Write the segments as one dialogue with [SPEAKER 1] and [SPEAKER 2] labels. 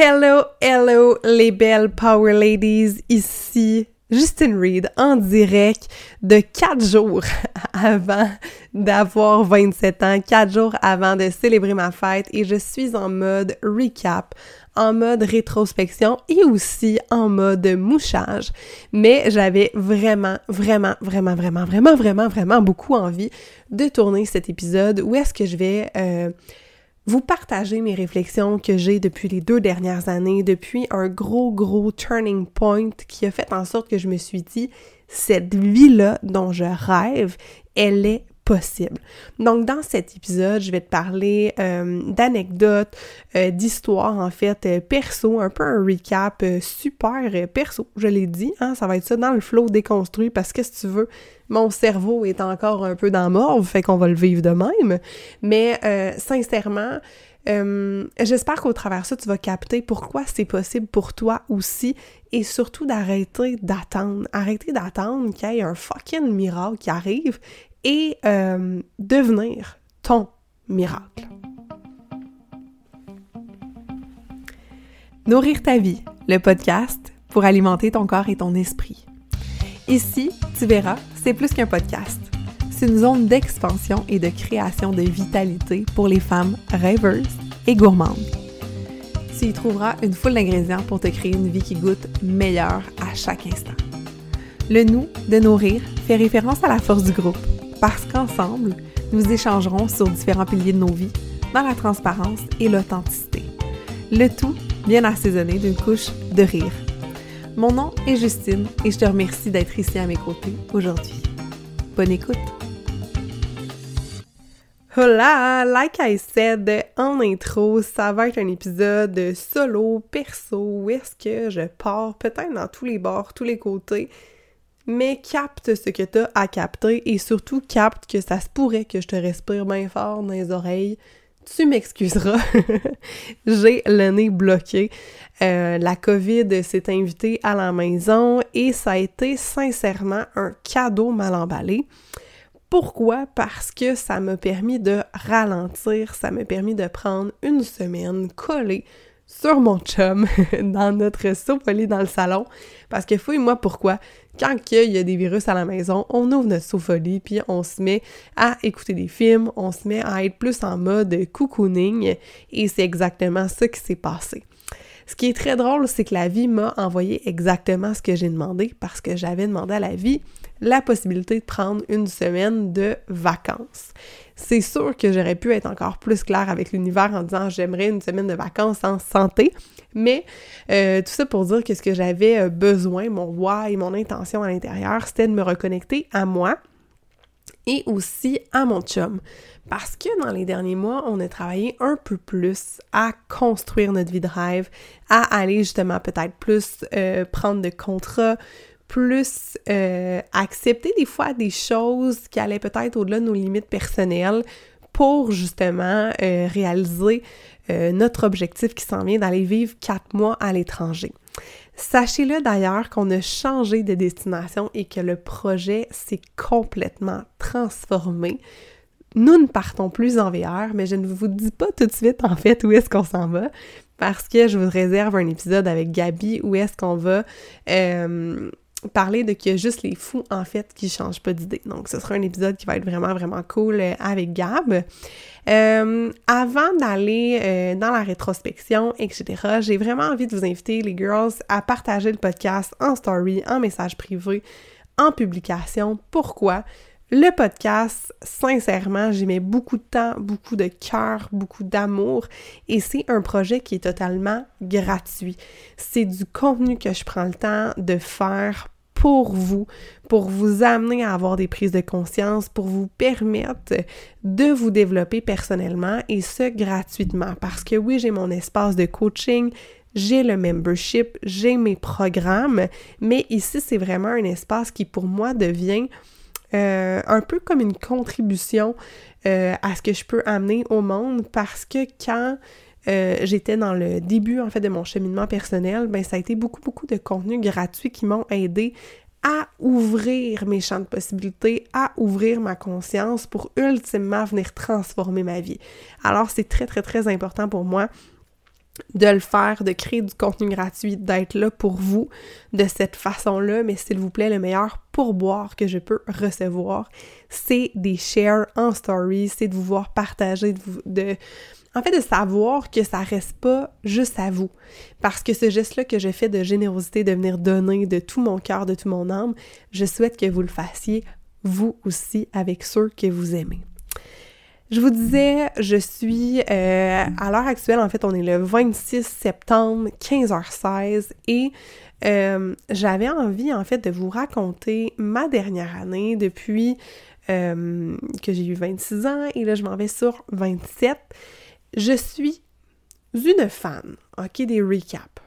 [SPEAKER 1] Hello, hello les belles Power Ladies, ici Justine Reed en direct de 4 jours avant d'avoir 27 ans, 4 jours avant de célébrer ma fête et je suis en mode recap, en mode rétrospection et aussi en mode mouchage. Mais j'avais vraiment, vraiment, vraiment, vraiment, vraiment, vraiment, vraiment beaucoup envie de tourner cet épisode où est-ce que je vais... Euh, vous partager mes réflexions que j'ai depuis les deux dernières années, depuis un gros, gros turning point qui a fait en sorte que je me suis dit, cette vie-là dont je rêve, elle est possible. Donc, dans cet épisode, je vais te parler euh, d'anecdotes, euh, d'histoires, en fait, euh, perso, un peu un recap super perso, je l'ai dit, hein, ça va être ça dans le flow déconstruit, parce que si tu veux, mon cerveau est encore un peu dans mort, fait qu'on va le vivre de même. Mais sincèrement, j'espère qu'au travers de ça, tu vas capter pourquoi c'est possible pour toi aussi et surtout d'arrêter d'attendre. Arrêter d'attendre qu'il y ait un fucking miracle qui arrive et euh, devenir ton miracle. Nourrir ta vie, le podcast pour alimenter ton corps et ton esprit. Ici, tu verras, c'est plus qu'un podcast. C'est une zone d'expansion et de création de vitalité pour les femmes rêveuses et gourmandes. Tu y trouveras une foule d'ingrédients pour te créer une vie qui goûte meilleure à chaque instant. Le nous de nourrir fait référence à la force du groupe parce qu'ensemble, nous échangerons sur différents piliers de nos vies, dans la transparence et l'authenticité. Le tout bien assaisonné d'une couche de rire. Mon nom est Justine et je te remercie d'être ici à mes côtés aujourd'hui. Bonne écoute! Hola! Like I said en intro, ça va être un épisode solo, perso, où est-ce que je pars? Peut-être dans tous les bords, tous les côtés, mais capte ce que t'as à capter et surtout capte que ça se pourrait que je te respire bien fort dans les oreilles. Tu m'excuseras, j'ai le nez bloqué. Euh, la COVID s'est invitée à la maison et ça a été sincèrement un cadeau mal emballé. Pourquoi? Parce que ça m'a permis de ralentir, ça m'a permis de prendre une semaine collée sur mon chum dans notre sofa dans le salon. Parce que fouille-moi pourquoi quand il y a des virus à la maison, on ouvre notre sofolie, puis on se met à écouter des films, on se met à être plus en mode cocooning, et c'est exactement ça qui s'est passé. Ce qui est très drôle, c'est que la vie m'a envoyé exactement ce que j'ai demandé parce que j'avais demandé à la vie la possibilité de prendre une semaine de vacances. C'est sûr que j'aurais pu être encore plus claire avec l'univers en disant j'aimerais une semaine de vacances en santé, mais euh, tout ça pour dire que ce que j'avais euh, besoin, mon why, mon intention à l'intérieur, c'était de me reconnecter à moi et aussi à mon chum. Parce que dans les derniers mois, on a travaillé un peu plus à construire notre vie de rêve, à aller justement peut-être plus euh, prendre de contrats, plus accepter des fois des choses qui allaient peut-être au-delà de nos limites personnelles pour justement réaliser euh, notre objectif qui s'en vient d'aller vivre quatre mois à l'étranger. Sachez-le d'ailleurs qu'on a changé de destination et que le projet s'est complètement transformé. Nous ne partons plus en VR, mais je ne vous dis pas tout de suite en fait où est-ce qu'on s'en va parce que je vous réserve un épisode avec Gabi où est-ce qu'on va euh, parler de qu'il y a juste les fous en fait qui changent pas d'idée. Donc ce sera un épisode qui va être vraiment vraiment cool euh, avec Gab. Euh, avant d'aller euh, dans la rétrospection, etc., j'ai vraiment envie de vous inviter, les girls, à partager le podcast en story, en message privé, en publication. Pourquoi? Le podcast, sincèrement, j'y mets beaucoup de temps, beaucoup de cœur, beaucoup d'amour et c'est un projet qui est totalement gratuit. C'est du contenu que je prends le temps de faire pour vous, pour vous amener à avoir des prises de conscience, pour vous permettre de vous développer personnellement et ce gratuitement. Parce que oui, j'ai mon espace de coaching, j'ai le membership, j'ai mes programmes, mais ici, c'est vraiment un espace qui pour moi devient euh, un peu comme une contribution euh, à ce que je peux amener au monde parce que quand euh, j'étais dans le début en fait de mon cheminement personnel, ben ça a été beaucoup beaucoup de contenus gratuits qui m'ont aidé à ouvrir mes champs de possibilités, à ouvrir ma conscience pour ultimement venir transformer ma vie. Alors c'est très très très important pour moi de le faire, de créer du contenu gratuit, d'être là pour vous de cette façon-là, mais s'il vous plaît, le meilleur pourboire que je peux recevoir, c'est des shares en story, c'est de vous voir partager, de, vous, de en fait, de savoir que ça reste pas juste à vous. Parce que ce geste-là que je fais de générosité, de venir donner de tout mon cœur, de tout mon âme, je souhaite que vous le fassiez vous aussi avec ceux que vous aimez. Je vous disais, je suis euh, à l'heure actuelle, en fait, on est le 26 septembre, 15h16, et euh, j'avais envie, en fait, de vous raconter ma dernière année depuis euh, que j'ai eu 26 ans, et là, je m'en vais sur 27. Je suis une fan, ok, des recaps.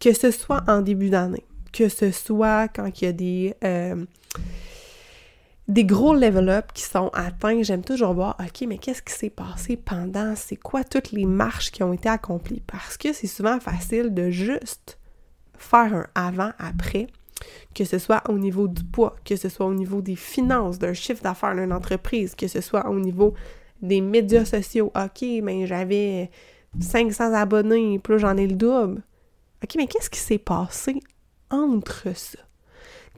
[SPEAKER 1] Que ce soit en début d'année, que ce soit quand il y a des des gros level-up qui sont atteints, j'aime toujours voir, OK, mais qu'est-ce qui s'est passé pendant, c'est quoi toutes les marches qui ont été accomplies? Parce que c'est souvent facile de juste faire un avant-après, que ce soit au niveau du poids, que ce soit au niveau des finances, d'un chiffre d'affaires d'une entreprise, que ce soit au niveau des médias sociaux. OK, mais j'avais 500 abonnés, plus j'en ai le double. OK, mais qu'est-ce qui s'est passé entre ça?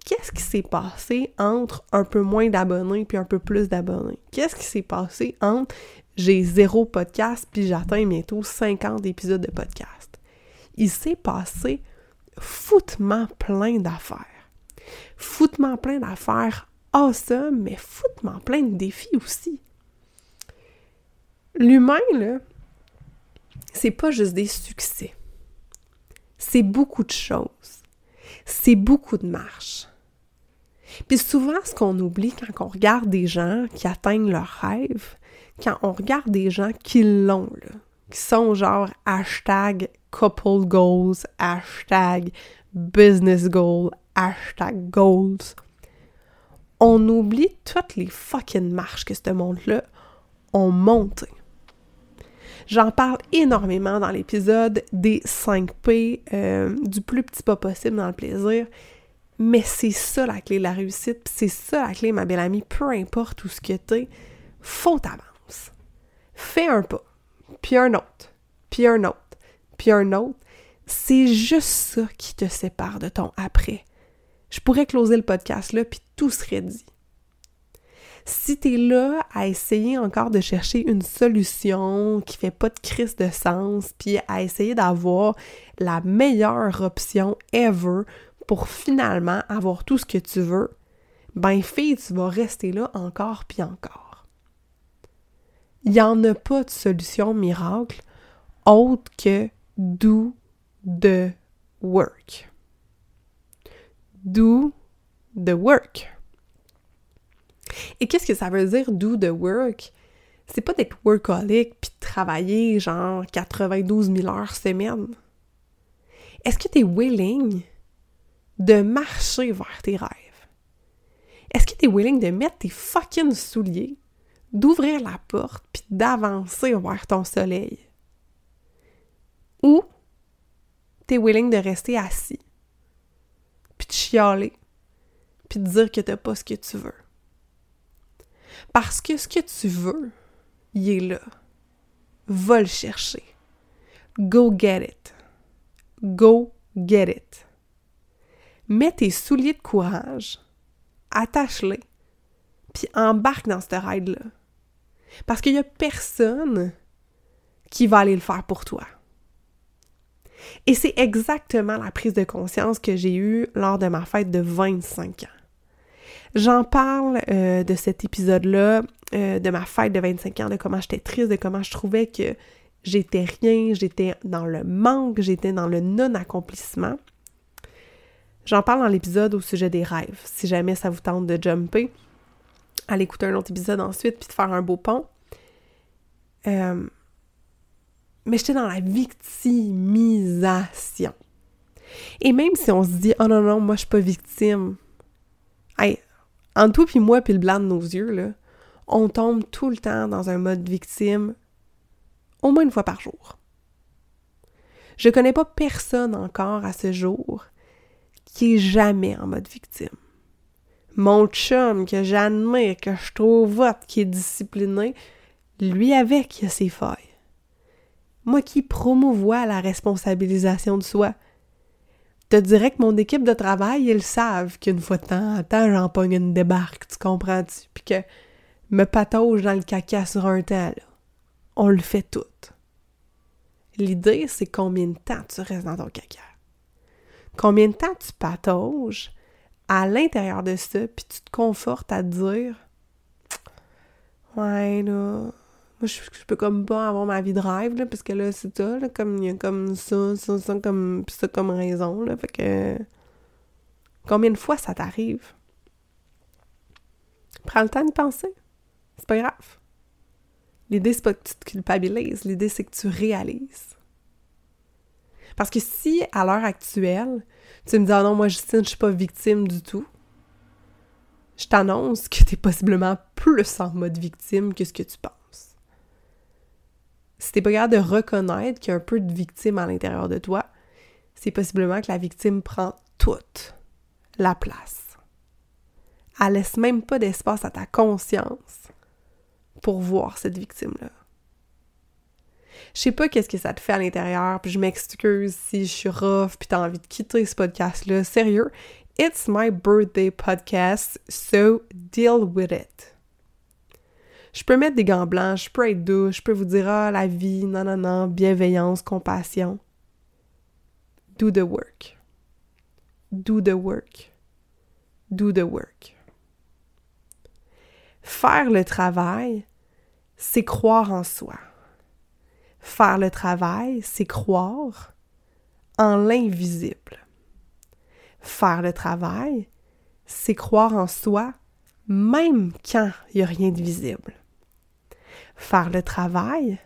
[SPEAKER 1] Qu'est-ce qui s'est passé entre un peu moins d'abonnés puis un peu plus d'abonnés? Qu'est-ce qui s'est passé entre j'ai zéro podcast puis j'atteins bientôt 50 épisodes de podcast? Il s'est passé foutement plein d'affaires. Foutement plein d'affaires awesome, mais foutement plein de défis aussi. L'humain, là, c'est pas juste des succès. C'est beaucoup de choses. C'est beaucoup de marches. Puis souvent, ce qu'on oublie quand on regarde des gens qui atteignent leurs rêves, quand on regarde des gens qui l'ont, qui sont genre hashtag couple goals, hashtag business goals, hashtag goals, on oublie toutes les fucking marches que ce monde-là ont montées. J'en parle énormément dans l'épisode des 5 P, euh, du plus petit pas possible dans le plaisir. Mais c'est ça la clé de la réussite, c'est ça la clé, ma belle amie, peu importe où ce que t'es, faut t'avancer. Fais un pas, puis un autre, puis un autre, puis un autre. C'est juste ça qui te sépare de ton après. Je pourrais closer le podcast là, puis tout serait dit. Si tu es là à essayer encore de chercher une solution qui fait pas de crise de sens, puis à essayer d'avoir la meilleure option ever pour finalement avoir tout ce que tu veux, ben fille, tu vas rester là encore puis encore. Il n'y en a pas de solution miracle autre que do the work. Do the work. Et qu'est-ce que ça veut dire do the work? C'est pas d'être workaholic puis de travailler genre 92 000 heures semaine. Est-ce que tu es willing de marcher vers tes rêves? Est-ce que tu es willing de mettre tes fucking souliers, d'ouvrir la porte, puis d'avancer vers ton soleil? Ou tu es willing de rester assis, puis de chialer, puis de dire que t'as pas ce que tu veux? Parce que ce que tu veux, il est là. Va le chercher. Go get it. Go get it mets tes souliers de courage, attache-les, puis embarque dans cette ride-là. Parce qu'il n'y a personne qui va aller le faire pour toi. Et c'est exactement la prise de conscience que j'ai eue lors de ma fête de 25 ans. J'en parle euh, de cet épisode-là, euh, de ma fête de 25 ans, de comment j'étais triste, de comment je trouvais que j'étais rien, j'étais dans le manque, j'étais dans le non-accomplissement. J'en parle dans l'épisode au sujet des rêves. Si jamais ça vous tente de jumper, allez écouter un autre épisode ensuite puis de faire un beau pont. Euh, mais j'étais dans la victimisation. Et même si on se dit Oh non, non, moi je suis pas victime. Hey, entre toi puis moi puis le blanc de nos yeux, là, on tombe tout le temps dans un mode victime au moins une fois par jour. Je connais pas personne encore à ce jour qui est jamais en mode victime. Mon chum que j'admire, que je trouve vote, qui est discipliné, lui avec, il a ses failles. Moi qui promouvois la responsabilisation de soi. Te dirais que mon équipe de travail, ils savent qu'une fois de temps en temps, j'en pogne une débarque, tu comprends-tu? Puis que me patauge dans le caca sur un temps. On le fait tout. L'idée, c'est combien de temps tu restes dans ton caca. Combien de temps tu patauges à l'intérieur de ça, puis tu te confortes à te dire Ouais, là, moi, je, peux comme pas avoir ma vie de rêve, là, parce que là, c'est ça, là, comme il y a comme ça, ça, ça, comme, ça comme raison, là, fait que... Combien de fois ça t'arrive? Prends le temps de penser. C'est pas grave. L'idée, c'est pas que tu te culpabilises, l'idée, c'est que tu réalises. Parce que si, à l'heure actuelle, tu me dis « Ah non, moi, Justine, je suis pas victime du tout », je t'annonce que tu es possiblement plus en mode victime que ce que tu penses. Si t'es pas capable de reconnaître qu'il y a un peu de victime à l'intérieur de toi, c'est possiblement que la victime prend toute la place. Elle laisse même pas d'espace à ta conscience pour voir cette victime-là. Je sais pas qu'est-ce que ça te fait à l'intérieur, puis je m'excuse si je suis rough, puis t'as envie de quitter ce podcast-là. Sérieux, it's my birthday podcast, so deal with it. Je peux mettre des gants blancs, je peux être doux, je peux vous dire ah la vie, non non non, bienveillance, compassion. Do the work. Do the work. Do the work. Faire le travail, c'est croire en soi. Faire le travail, c'est croire en l'invisible. Faire le travail, c'est croire en soi même quand il n'y a rien de visible. Faire le travail,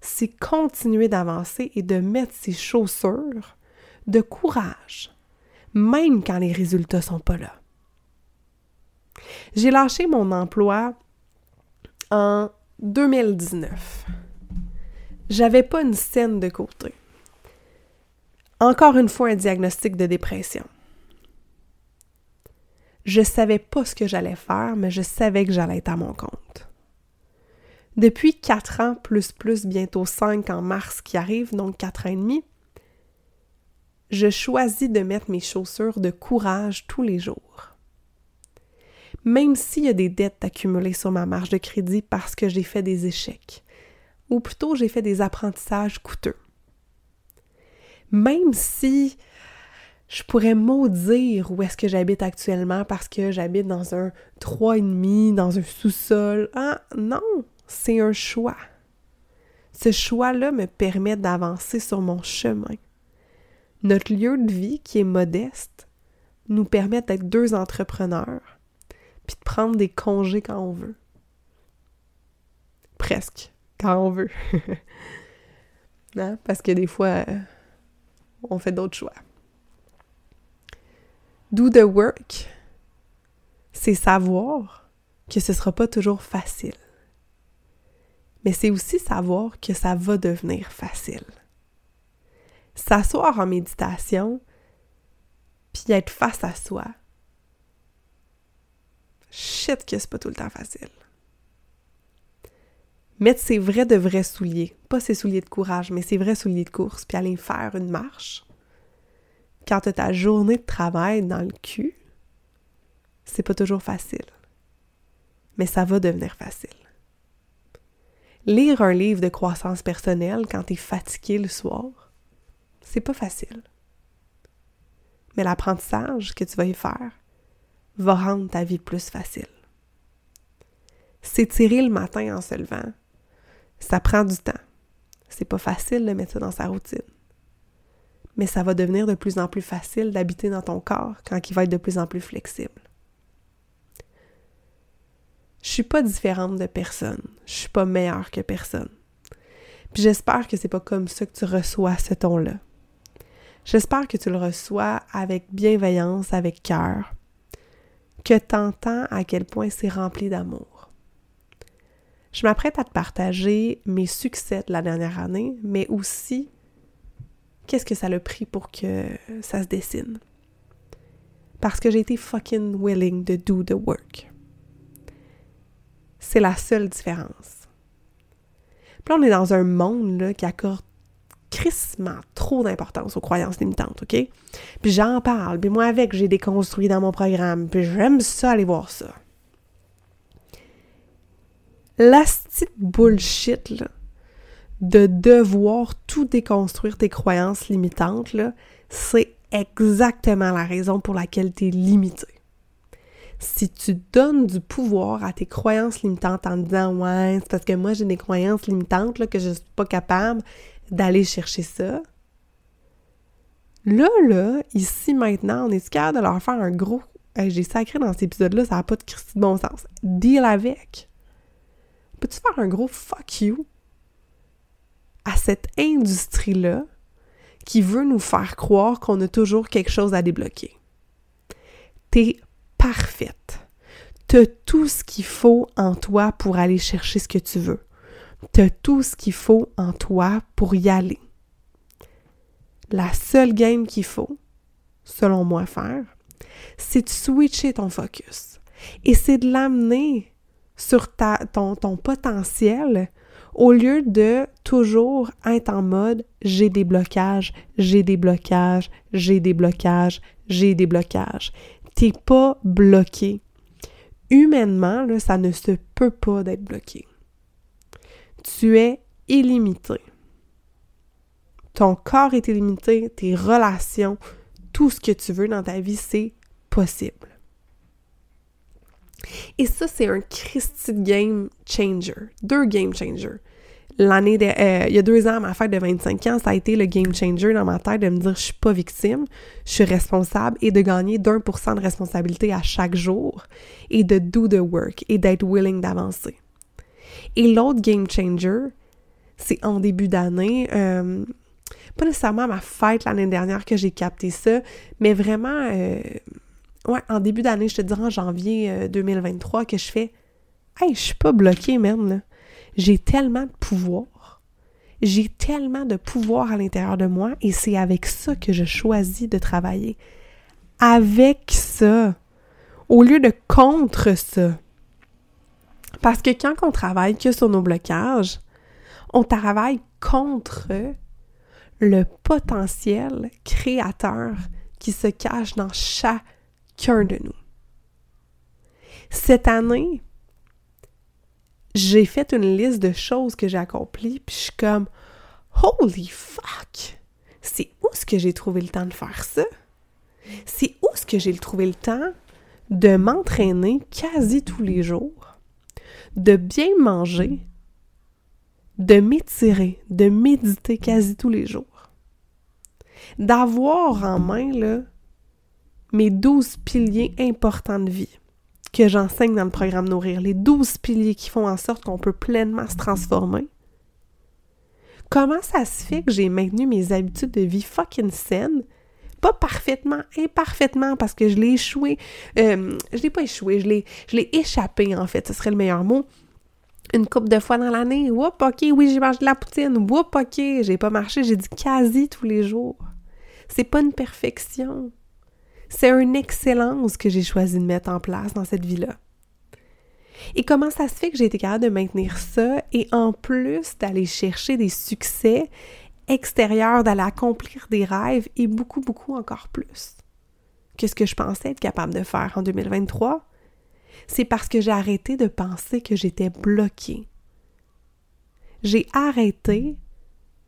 [SPEAKER 1] c'est continuer d'avancer et de mettre ses chaussures de courage, même quand les résultats sont pas là. J'ai lâché mon emploi en 2019. J'avais pas une scène de côté. Encore une fois, un diagnostic de dépression. Je savais pas ce que j'allais faire, mais je savais que j'allais être à mon compte. Depuis quatre ans, plus plus, bientôt cinq en mars qui arrive, donc quatre ans et demi, je choisis de mettre mes chaussures de courage tous les jours même s'il y a des dettes accumulées sur ma marge de crédit parce que j'ai fait des échecs, ou plutôt j'ai fait des apprentissages coûteux. Même si je pourrais maudire où est-ce que j'habite actuellement parce que j'habite dans un et demi, dans un sous-sol. Ah non, c'est un choix. Ce choix-là me permet d'avancer sur mon chemin. Notre lieu de vie, qui est modeste, nous permet d'être deux entrepreneurs puis de prendre des congés quand on veut. Presque, quand on veut. hein? Parce que des fois, on fait d'autres choix. Do the work, c'est savoir que ce ne sera pas toujours facile. Mais c'est aussi savoir que ça va devenir facile. S'asseoir en méditation, puis être face à soi, shit que c'est pas tout le temps facile. Mettre ses vrais de vrais souliers, pas ses souliers de courage, mais ses vrais souliers de course, puis aller faire une marche. Quand tu ta journée de travail dans le cul, c'est pas toujours facile. Mais ça va devenir facile. Lire un livre de croissance personnelle quand tu es fatigué le soir, c'est pas facile. Mais l'apprentissage que tu vas y faire, va rendre ta vie plus facile. S'étirer le matin en se levant, ça prend du temps. C'est pas facile de mettre ça dans sa routine. Mais ça va devenir de plus en plus facile d'habiter dans ton corps quand il va être de plus en plus flexible. Je suis pas différente de personne. Je suis pas meilleure que personne. Puis j'espère que c'est pas comme ça que tu reçois ce ton-là. J'espère que tu le reçois avec bienveillance, avec cœur, que t'entends à quel point c'est rempli d'amour. Je m'apprête à te partager mes succès de la dernière année, mais aussi qu'est-ce que ça a pris pour que ça se dessine? Parce que j'ai été fucking willing to do the work. C'est la seule différence. Puis là, on est dans un monde qui accorde crissement trop d'importance aux croyances limitantes, OK? Puis j'en parle, puis moi avec, j'ai déconstruit dans mon programme, puis j'aime ça aller voir ça. La petite bullshit, de devoir tout déconstruire tes croyances limitantes, c'est exactement la raison pour laquelle tu es limité. Si tu donnes du pouvoir à tes croyances limitantes en disant Ouais, c'est parce que moi j'ai des croyances limitantes que je ne suis pas capable d'aller chercher ça. Là, là, ici, maintenant, on est capable de leur faire un gros. j'ai sacré dans cet épisode-là, ça n'a pas de de bon sens. Deal avec. Peux-tu faire un gros fuck you à cette industrie-là qui veut nous faire croire qu'on a toujours quelque chose à débloquer? T'es parfaite. T'as tout ce qu'il faut en toi pour aller chercher ce que tu veux. T'as tout ce qu'il faut en toi pour y aller. La seule game qu'il faut, selon moi, faire, c'est de switcher ton focus. Et c'est de l'amener sur ton potentiel au lieu de toujours être en mode j'ai des blocages, j'ai des blocages, j'ai des blocages, j'ai des blocages. T'es pas bloqué. Humainement, là, ça ne se peut pas d'être bloqué. Tu es illimité. Ton corps est illimité, tes relations, tout ce que tu veux dans ta vie, c'est possible. Et ça, c'est un Christy game changer. Deux game changers. L'année euh, il y a deux ans, à ma fête de 25 ans, ça a été le game changer dans ma tête de me dire je suis pas victime, je suis responsable et de gagner d'un pour cent de responsabilité à chaque jour et de do the work et d'être willing d'avancer. Et l'autre game changer, c'est en début d'année, euh, pas nécessairement à ma fête l'année dernière que j'ai capté ça, mais vraiment euh, ouais, en début d'année, je te dirais en janvier 2023 euh, que je fais Hey, je suis pas bloquée, même. J'ai tellement de pouvoir. J'ai tellement de pouvoir à l'intérieur de moi et c'est avec ça que je choisis de travailler. Avec ça. Au lieu de contre ça. Parce que quand on travaille que sur nos blocages, on travaille contre le potentiel créateur qui se cache dans chaque de nous. Cette année, j'ai fait une liste de choses que j'ai accomplies, puis je suis comme Holy fuck! C'est où est-ce que j'ai trouvé le temps de faire ça? C'est où est-ce que j'ai trouvé le temps de m'entraîner quasi tous les jours, de bien manger, de m'étirer, de méditer quasi tous les jours, d'avoir en main là, mes douze piliers importants de vie que j'enseigne dans le programme Nourrir, les douze piliers qui font en sorte qu'on peut pleinement se transformer. Comment ça se fait que j'ai maintenu mes habitudes de vie fucking saines? Pas parfaitement, imparfaitement, parce que je l'ai échoué. Euh, je l'ai pas échoué, je l'ai, échappé, en fait, ce serait le meilleur mot. Une couple de fois dans l'année. Whoop, ok, oui, j'ai mangé de la poutine. Whoop, ok, j'ai pas marché, j'ai dit quasi tous les jours. C'est pas une perfection. C'est une excellence que j'ai choisi de mettre en place dans cette vie-là. Et comment ça se fait que j'ai été capable de maintenir ça et en plus d'aller chercher des succès extérieurs, d'aller accomplir des rêves et beaucoup, beaucoup encore plus? Que ce que je pensais être capable de faire en 2023? C'est parce que j'ai arrêté de penser que j'étais bloquée. J'ai arrêté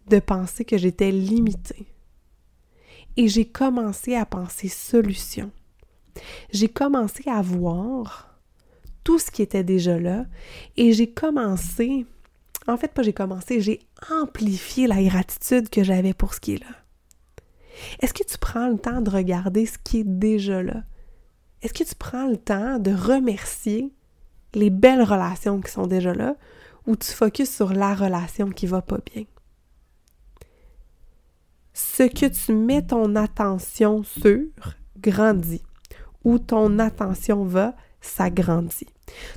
[SPEAKER 1] de penser que j'étais limitée et j'ai commencé à penser solution. J'ai commencé à voir tout ce qui était déjà là et j'ai commencé, en fait pas j'ai commencé, j'ai amplifié la gratitude que j'avais pour ce qui est là. Est-ce que tu prends le temps de regarder ce qui est déjà là? Est-ce que tu prends le temps de remercier les belles relations qui sont déjà là ou tu focuses sur la relation qui va pas bien? Ce que tu mets ton attention sur grandit. Où ton attention va, ça grandit.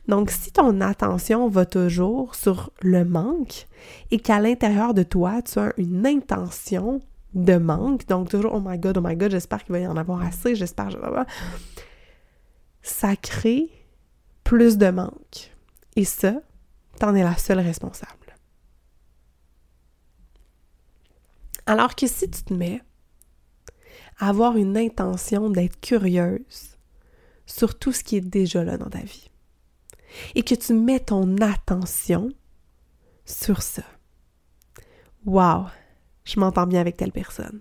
[SPEAKER 1] Donc, si ton attention va toujours sur le manque et qu'à l'intérieur de toi, tu as une intention de manque, donc toujours oh my god, oh my god, j'espère qu'il va y en avoir assez, j'espère, ça crée plus de manque. Et ça, t'en es la seule responsable. Alors que si tu te mets à avoir une intention d'être curieuse sur tout ce qui est déjà là dans ta vie, et que tu mets ton attention sur ça. Wow, je m'entends bien avec telle personne.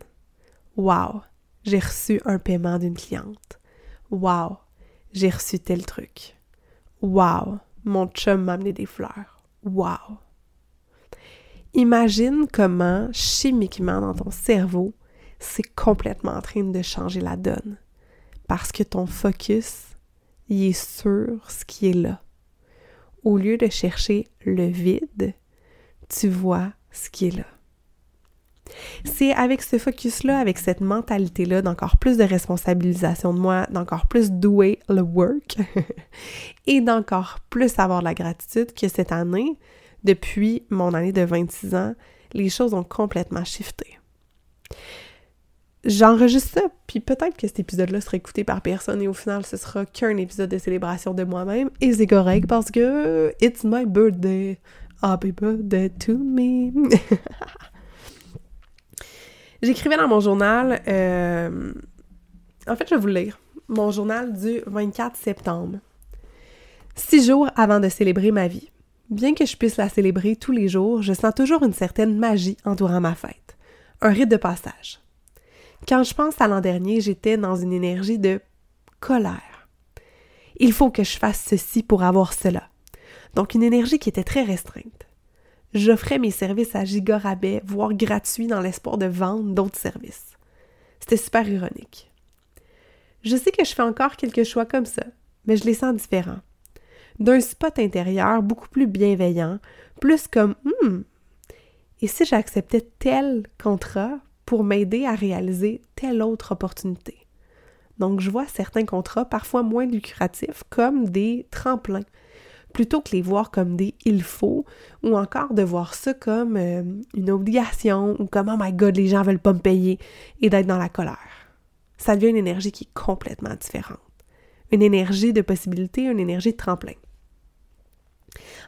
[SPEAKER 1] Wow, j'ai reçu un paiement d'une cliente. Wow, j'ai reçu tel truc. Wow, mon chum m'a amené des fleurs. Wow. Imagine comment, chimiquement, dans ton cerveau, c'est complètement en train de changer la donne. Parce que ton focus, il est sur ce qui est là. Au lieu de chercher le vide, tu vois ce qui est là. C'est avec ce focus-là, avec cette mentalité-là d'encore plus de responsabilisation de moi, d'encore plus douer le work et d'encore plus avoir de la gratitude que cette année, depuis mon année de 26 ans, les choses ont complètement shifté. J'enregistre ça, puis peut-être que cet épisode-là sera écouté par personne et au final, ce sera qu'un épisode de célébration de moi-même et c'est correct parce que it's my birthday. Happy birthday to me. J'écrivais dans mon journal, euh, en fait, je vais vous le lire, mon journal du 24 septembre. Six jours avant de célébrer ma vie. Bien que je puisse la célébrer tous les jours, je sens toujours une certaine magie entourant ma fête. Un rite de passage. Quand je pense à l'an dernier, j'étais dans une énergie de colère. Il faut que je fasse ceci pour avoir cela. Donc une énergie qui était très restreinte j'offrais mes services à giga rabais, voire gratuits dans l'espoir de vendre d'autres services. C'était super ironique. Je sais que je fais encore quelques choix comme ça, mais je les sens différents. D'un spot intérieur beaucoup plus bienveillant, plus comme Hum, et si j'acceptais tel contrat pour m'aider à réaliser telle autre opportunité? Donc, je vois certains contrats, parfois moins lucratifs, comme des tremplins plutôt que les voir comme des il faut ou encore de voir ça comme euh, une obligation ou comme oh my god les gens veulent pas me payer et d'être dans la colère. Ça devient une énergie qui est complètement différente. Une énergie de possibilité, une énergie de tremplin.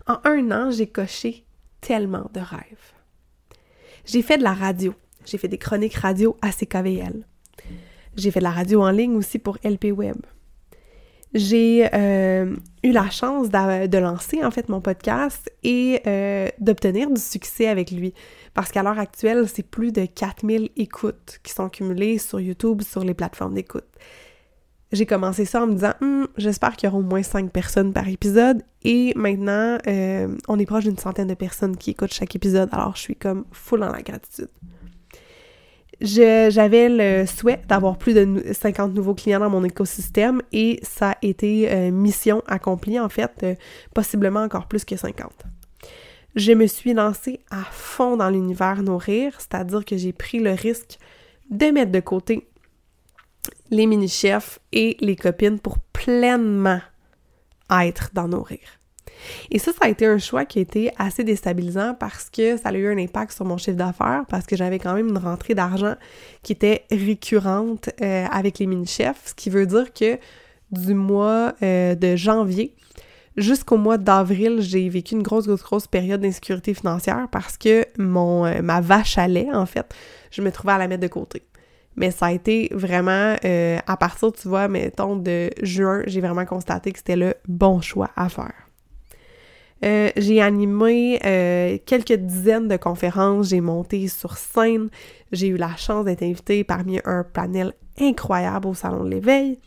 [SPEAKER 1] En un an, j'ai coché tellement de rêves. J'ai fait de la radio. J'ai fait des chroniques radio à CKVL. J'ai fait de la radio en ligne aussi pour LP Web j'ai euh, eu la chance de, lancer en fait mon podcast et euh, d'obtenir du succès avec lui. Parce qu'à l'heure actuelle, c'est plus de 4000 écoutes qui sont cumulées sur YouTube, sur les plateformes d'écoute. J'ai commencé ça en me disant hum, j'espère qu'il y aura au moins 5 personnes par épisode et maintenant euh, on est proche d'une centaine de personnes qui écoutent chaque épisode alors je suis comme full dans la gratitude. J'avais le souhait d'avoir plus de 50 nouveaux clients dans mon écosystème et ça a été euh, mission accomplie, en fait, euh, possiblement encore plus que 50. Je me suis lancée à fond dans l'univers nourrir, c'est-à-dire que j'ai pris le risque de mettre de côté les mini-chefs et les copines pour pleinement être dans nourrir. Et ça, ça a été un choix qui a été assez déstabilisant parce que ça a eu un impact sur mon chiffre d'affaires parce que j'avais quand même une rentrée d'argent qui était récurrente euh, avec les mini-chefs, ce qui veut dire que du mois euh, de janvier jusqu'au mois d'avril, j'ai vécu une grosse, grosse, grosse période d'insécurité financière parce que euh, ma vache à lait, en fait, je me trouvais à la mettre de côté. Mais ça a été vraiment, à partir, tu vois, mettons, de juin, j'ai vraiment constaté que c'était le bon choix à faire. Euh, j'ai animé euh, quelques dizaines de conférences, j'ai monté sur scène, j'ai eu la chance d'être invitée parmi un panel incroyable au Salon de l'Éveil.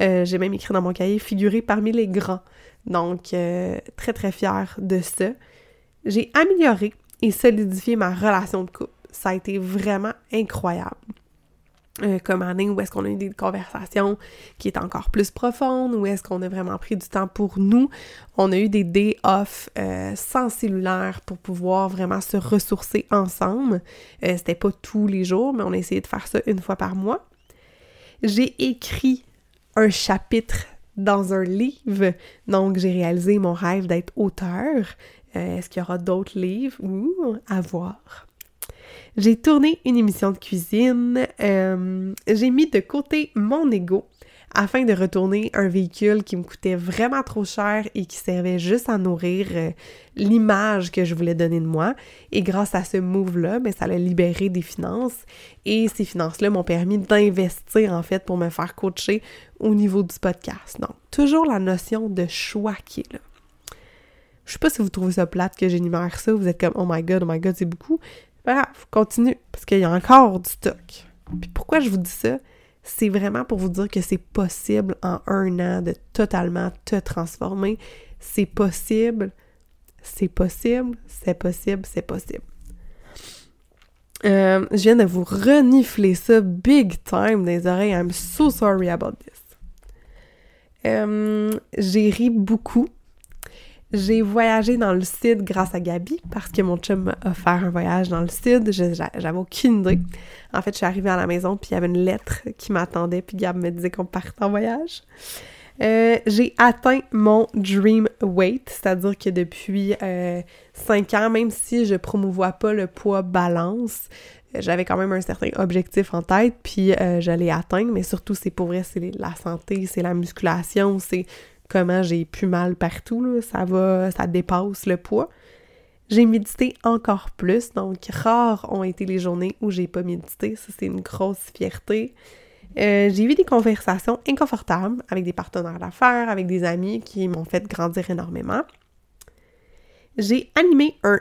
[SPEAKER 1] Euh, j'ai même écrit dans mon cahier figuré parmi les grands. Donc, très très fière de ça. J'ai amélioré et solidifié ma relation de couple. Ça a été vraiment incroyable. Euh, comme année où est-ce qu'on a eu des conversations qui étaient encore plus profondes, où est-ce qu'on a vraiment pris du temps pour nous. On a eu des day off euh, sans cellulaire pour pouvoir vraiment se ressourcer ensemble. Euh, c'était pas tous les jours, mais on a essayé de faire ça une fois par mois. J'ai écrit un chapitre dans un livre, donc j'ai réalisé mon rêve d'être auteur. est-ce qu'il y aura d'autres livres? Ouh, à voir. J'ai tourné une émission de cuisine. Euh, j'ai mis de côté mon ego afin de retourner un véhicule qui me coûtait vraiment trop cher et qui servait juste à nourrir euh, l'image que je voulais donner de moi. Et grâce à ce move-là, ben, ça a libéré des finances et ces finances-là m'ont permis d'investir en fait pour me faire coacher au niveau du podcast. Donc, toujours la notion de choix qui est là. Je sais pas si vous trouvez ça plate que j'énumère ça, vous êtes comme oh my god, oh my god, c'est beaucoup. Bref, continue, parce qu'il y a encore du stock. Puis pourquoi je vous dis ça? C'est vraiment pour vous dire que c'est possible en un an de totalement te transformer. C'est possible, c'est possible, c'est possible, c'est possible. Euh, je viens de vous renifler ça big time dans les oreilles. I'm so sorry about this. Euh, j'ai ri beaucoup j'ai voyagé dans le sud grâce à Gabi parce que mon chum m'a offert un voyage dans le sud. J'avais aucune idée. En fait, je suis arrivée à la maison puis il y avait une lettre qui m'attendait puis Gab me disait qu'on partait en voyage. Euh, j'ai atteint mon dream weight, c'est-à-dire que depuis euh, 5 ans, même si je promouvois pas le poids balance, j'avais quand même un certain objectif en tête, puis euh, je l'ai atteint, mais surtout, c'est pour vrai, c'est la santé, c'est la musculation, c'est comment j'ai pu mal partout, ça va, ça dépasse le poids. J'ai médité encore plus, donc rares ont été les journées où j'ai pas médité, ça c'est une grosse fierté. Euh, j'ai eu des conversations inconfortables avec des partenaires d'affaires, avec des amis qui m'ont fait grandir énormément. J'ai animé un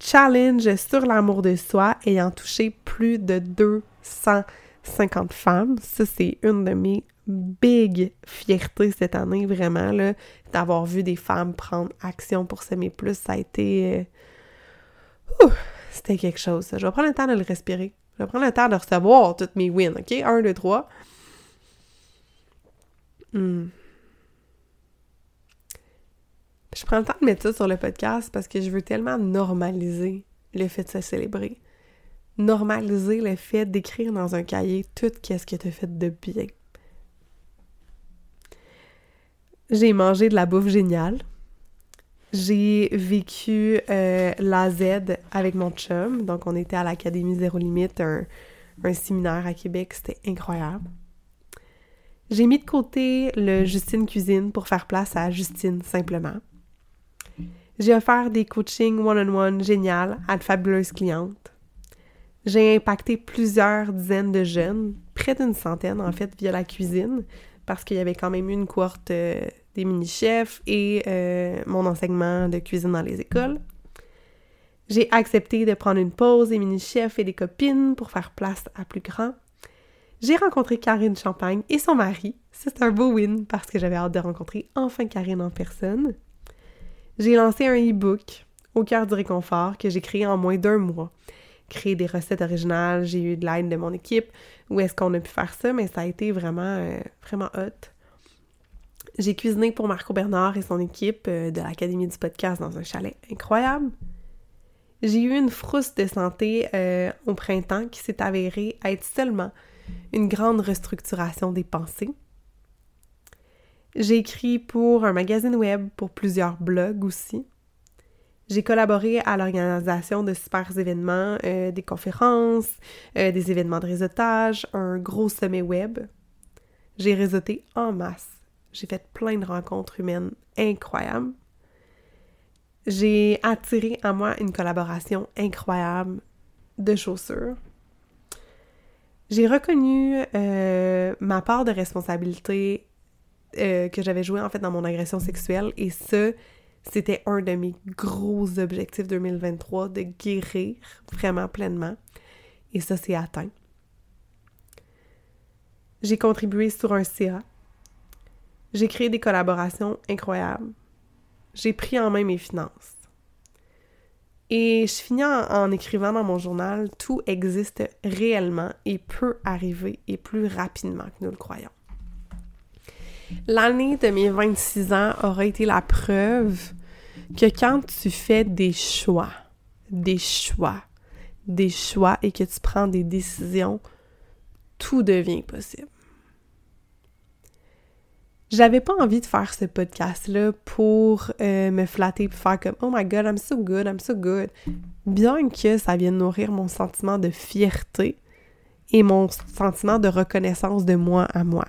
[SPEAKER 1] challenge sur l'amour de soi ayant touché plus de 250 femmes. Ça, c'est une de mes big fierté cette année, vraiment, là, d'avoir vu des femmes prendre action pour s'aimer plus. Ça a été... Euh, c'était quelque chose. Je vais prendre le temps de le respirer. Je vais prendre le temps de recevoir toutes mes wins, OK? Un, deux, trois. Hmm. Je prends le temps de mettre ça sur le podcast parce que je veux tellement normaliser le fait de se célébrer. Normaliser le fait d'écrire dans un cahier tout ce que tu as fait de bien. J'ai mangé de la bouffe géniale. J'ai vécu euh, l'AZ avec mon chum. Donc, on était à l'Académie Zéro Limite, un, un séminaire à Québec. C'était incroyable. J'ai mis de côté le Justine Cuisine pour faire place à Justine simplement. J'ai offert des coachings one-on-one génial à de fabuleuses clientes. J'ai impacté plusieurs dizaines de jeunes, près d'une centaine en fait, via la cuisine, parce qu'il y avait quand même eu une cohorte euh, des mini-chefs et euh, mon enseignement de cuisine dans les écoles. J'ai accepté de prendre une pause des mini-chefs et des copines pour faire place à plus grand. J'ai rencontré Karine Champagne et son mari. C'est un beau win parce que j'avais hâte de rencontrer enfin Karine en personne. J'ai lancé un e-book au cœur du réconfort que j'ai créé en moins d'un mois. Créer des recettes originales, j'ai eu de l'aide de mon équipe. Où est-ce qu'on a pu faire ça? Mais ça a été vraiment, euh, vraiment hot. J'ai cuisiné pour Marco Bernard et son équipe euh, de l'Académie du podcast dans un chalet incroyable. J'ai eu une frousse de santé euh, au printemps qui s'est avérée être seulement une grande restructuration des pensées. J'ai écrit pour un magazine web, pour plusieurs blogs aussi. J'ai collaboré à l'organisation de super événements, euh, des conférences, des événements de réseautage, un gros sommet web. J'ai réseauté en masse j'ai fait plein de rencontres humaines incroyables. J'ai attiré à moi une collaboration incroyable de chaussures. J'ai reconnu euh, ma part de responsabilité euh, que j'avais joué en fait dans mon agression sexuelle et ce, c'était un de mes gros objectifs 2023 de guérir vraiment pleinement et ça c'est atteint. J'ai contribué sur un CA j'ai créé des collaborations incroyables. J'ai pris en main mes finances. Et je finis en, écrivant dans mon journal, tout existe réellement et peut arriver et plus rapidement que nous le croyons. L'année de mes 26 ans aura été la preuve que quand tu fais des choix, des choix, des choix et que tu prends des décisions, tout devient possible. J'avais pas envie de faire ce podcast-là pour euh, me flatter pour faire comme Oh my god, I'm so good, I'm so good. Bien que ça vienne nourrir mon sentiment de fierté et mon sentiment de reconnaissance de moi à moi.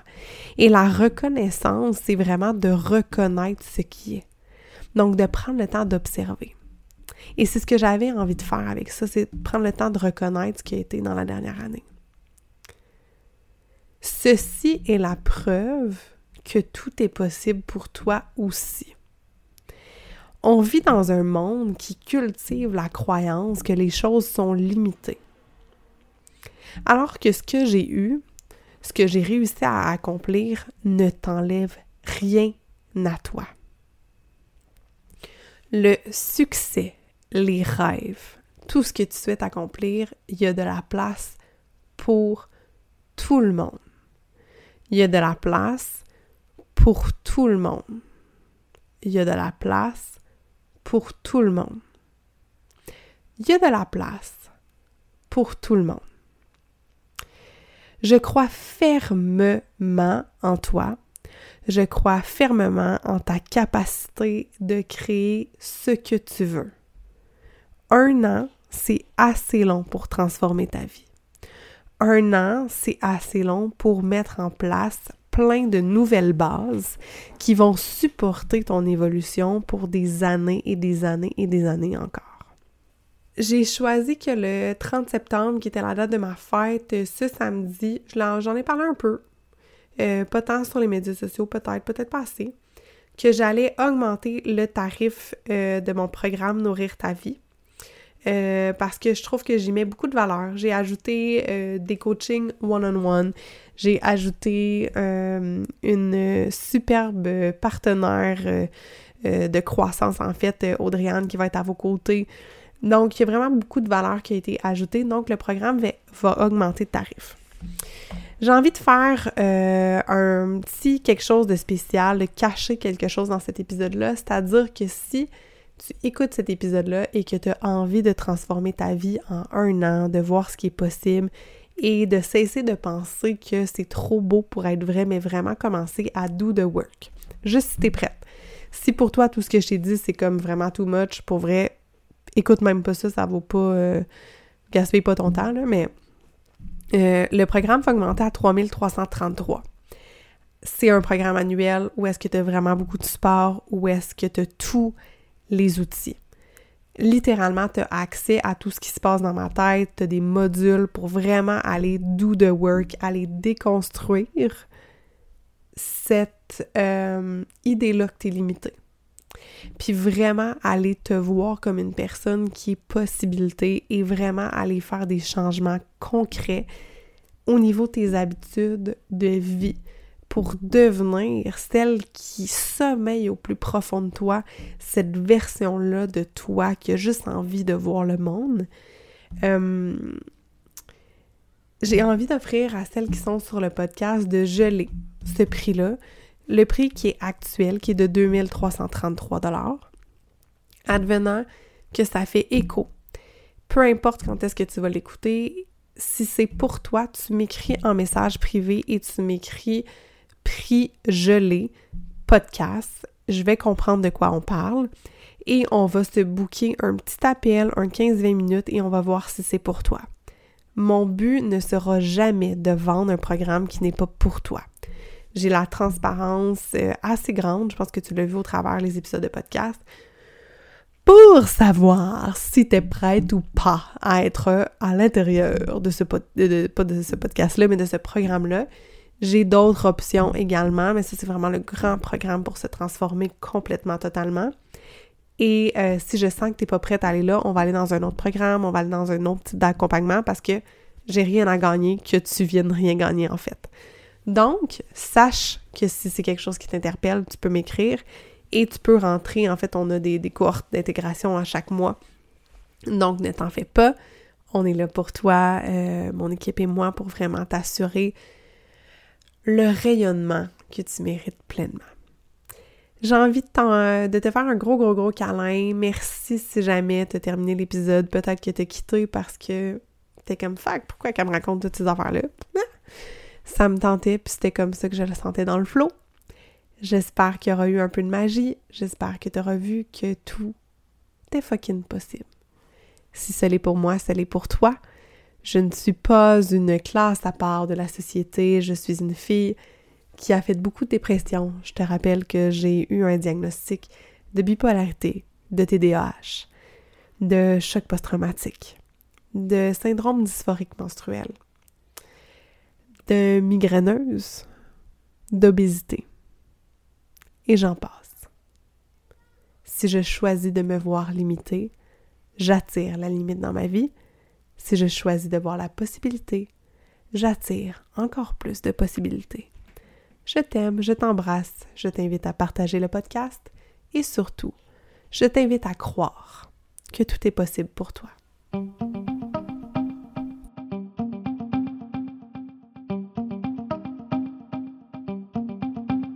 [SPEAKER 1] Et la reconnaissance, c'est vraiment de reconnaître ce qui est. Donc, de prendre le temps d'observer. Et c'est ce que j'avais envie de faire avec ça, c'est prendre le temps de reconnaître ce qui a été dans la dernière année. Ceci est la preuve que tout est possible pour toi aussi. On vit dans un monde qui cultive la croyance que les choses sont limitées. Alors que ce que j'ai eu, ce que j'ai réussi à accomplir ne t'enlève rien à toi. Le succès, les rêves, tout ce que tu souhaites accomplir, il y a de la place pour tout le monde. Il y a de la place pour tout le monde. Il y a de la place pour tout le monde. Il y a de la place pour tout le monde. Je crois fermement en toi. Je crois fermement en ta capacité de créer ce que tu veux. Un an, c'est assez long pour transformer ta vie. Un an, c'est assez long pour mettre en place plein de nouvelles bases qui vont supporter ton évolution pour des années et des années et des années encore. J'ai choisi que le 30 septembre, qui était la date de ma fête, ce samedi, j'en ai parlé un peu, euh, pas tant sur les médias sociaux, peut-être, peut-être pas assez, que j'allais augmenter le tarif euh, de mon programme Nourrir ta vie. Euh, parce que je trouve que j'y mets beaucoup de valeur. J'ai ajouté des coachings one-on-one. J'ai ajouté une superbe partenaire de croissance, en fait, Audriane, qui va être à vos côtés. Donc, il y a vraiment beaucoup de valeur qui a été ajoutée. Donc, le programme va, augmenter de tarif. J'ai envie de faire euh, un petit quelque chose de spécial, de cacher quelque chose dans cet épisode-là. C'est-à-dire que si tu écoutes cet épisode-là et que tu as envie de transformer ta vie en un an, de voir ce qui est possible et de cesser de penser que c'est trop beau pour être vrai, mais vraiment commencer à do the work. Juste si tu es prête. Si pour toi, tout ce que je t'ai dit, c'est comme vraiment too much, pour vrai, écoute même pas ça, ça vaut pas. Euh, gaspiller pas ton temps, là, mais euh, le programme va augmenter à 3333. C'est un programme annuel où est-ce que tu as vraiment beaucoup de support, où est-ce que tu as tous les outils. Littéralement, tu as accès à tout ce qui se passe dans ma tête, tu as des modules pour vraiment aller do the work, aller déconstruire cette euh, idée-là que tu es limité. Puis vraiment aller te voir comme une personne qui est possibilité et vraiment aller faire des changements concrets au niveau de tes habitudes de vie pour devenir celle qui sommeille au plus profond de toi, cette version-là de toi qui a juste envie de voir le monde. Euh, j'ai envie d'offrir à celles qui sont sur le podcast de geler ce prix-là le prix qui est actuel, qui est de 2333 advenant que ça fait écho. Peu importe quand est-ce que tu vas l'écouter, si c'est pour toi, tu m'écris en message privé et tu m'écris prix gelé podcast. Je vais comprendre de quoi on parle et on va se booker un petit appel, un 15-20 minutes et on va voir si c'est pour toi. Mon but ne sera jamais de vendre un programme qui n'est pas pour toi. J'ai la transparence euh, assez grande, je pense que tu l'as vu au travers les épisodes de podcast, pour savoir si tu es prête ou pas à être à l'intérieur de ce, de ce podcast-là, mais de ce programme-là. J'ai d'autres options également, mais ça, c'est vraiment le grand programme pour se transformer complètement, totalement. Et euh, si je sens que tu n'es pas prête à aller là, on va aller dans un autre programme, on va aller dans un autre type d'accompagnement parce que j'ai rien à gagner que tu viennes rien gagner en fait. Donc, sache que si c'est quelque chose qui t'interpelle, tu peux m'écrire et tu peux rentrer. En fait, on a des, cohortes d'intégration à chaque mois. Donc, ne t'en fais pas. On est là pour toi, euh, mon équipe et moi, pour vraiment t'assurer le rayonnement que tu mérites pleinement. J'ai envie de, te faire un gros, gros, gros câlin. Merci si jamais tu as terminé l'épisode. Peut-être que tu as quitté parce que t'es comme fuck, pourquoi qu'elle me raconte toutes ces affaires-là? ça me tentait, puis c'était comme ça que je le sentais dans le flot. J'espère qu'il y aura eu un peu de magie. J'espère que tu auras vu que tout est fucking possible. Si ce l'est pour moi, ce l'est pour toi. Je ne suis pas une classe à part de la société, je suis une fille qui a fait beaucoup de dépression. Je te rappelle que j'ai eu un diagnostic de bipolarité, de TDAH, de choc post-traumatique, de syndrome dysphorique menstruel, de migraineuse, d'obésité. Et j'en passe. Si je choisis de me voir limitée, j'attire la limite dans ma vie. Si je choisis de voir la possibilité, j'attire encore plus de possibilités. Je t'aime, je t'embrasse, je t'invite à partager le podcast et surtout, je t'invite à croire que tout est possible pour toi.